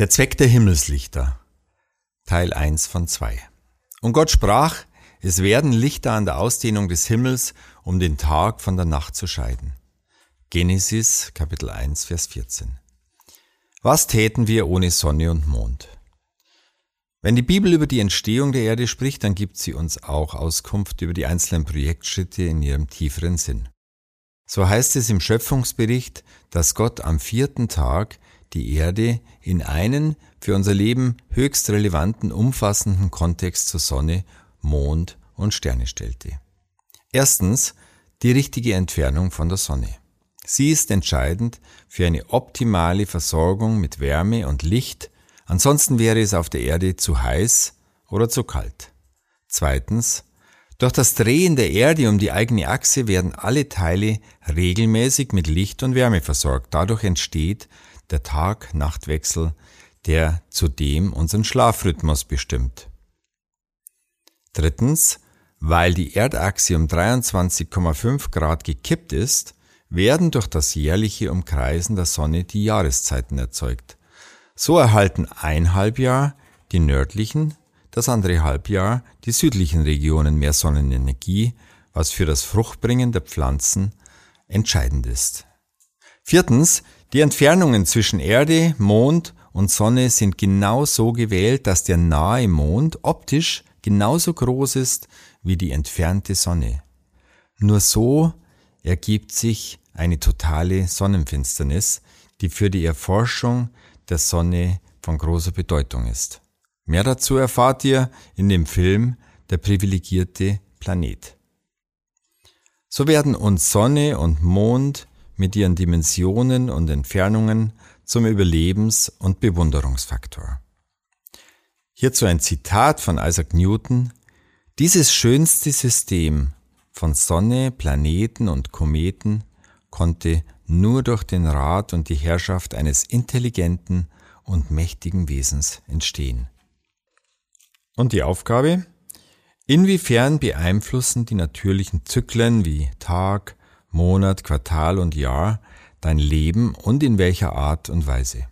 Der Zweck der Himmelslichter. Teil 1 von 2. Und Gott sprach, es werden Lichter an der Ausdehnung des Himmels, um den Tag von der Nacht zu scheiden. Genesis Kapitel 1 Vers 14. Was täten wir ohne Sonne und Mond? Wenn die Bibel über die Entstehung der Erde spricht, dann gibt sie uns auch Auskunft über die einzelnen Projektschritte in ihrem tieferen Sinn. So heißt es im Schöpfungsbericht, dass Gott am vierten Tag die Erde in einen für unser Leben höchst relevanten, umfassenden Kontext zur Sonne, Mond und Sterne stellte. Erstens die richtige Entfernung von der Sonne. Sie ist entscheidend für eine optimale Versorgung mit Wärme und Licht, ansonsten wäre es auf der Erde zu heiß oder zu kalt. Zweitens, durch das Drehen der Erde um die eigene Achse werden alle Teile regelmäßig mit Licht und Wärme versorgt. Dadurch entsteht der Tag-Nacht-Wechsel, der zudem unseren Schlafrhythmus bestimmt. Drittens, weil die Erdachse um 23,5 Grad gekippt ist, werden durch das jährliche Umkreisen der Sonne die Jahreszeiten erzeugt. So erhalten ein Halbjahr die nördlichen, das andere Halbjahr die südlichen Regionen mehr Sonnenenergie, was für das Fruchtbringen der Pflanzen entscheidend ist. Viertens, die Entfernungen zwischen Erde, Mond und Sonne sind genau so gewählt, dass der nahe Mond optisch genauso groß ist wie die entfernte Sonne. Nur so ergibt sich eine totale Sonnenfinsternis, die für die Erforschung der Sonne von großer Bedeutung ist. Mehr dazu erfahrt ihr in dem Film Der privilegierte Planet. So werden uns Sonne und Mond mit ihren Dimensionen und Entfernungen zum Überlebens- und Bewunderungsfaktor. Hierzu ein Zitat von Isaac Newton. Dieses schönste System von Sonne, Planeten und Kometen konnte nur durch den Rat und die Herrschaft eines intelligenten und mächtigen Wesens entstehen. Und die Aufgabe? Inwiefern beeinflussen die natürlichen Zyklen wie Tag, Monat, Quartal und Jahr dein Leben und in welcher Art und Weise.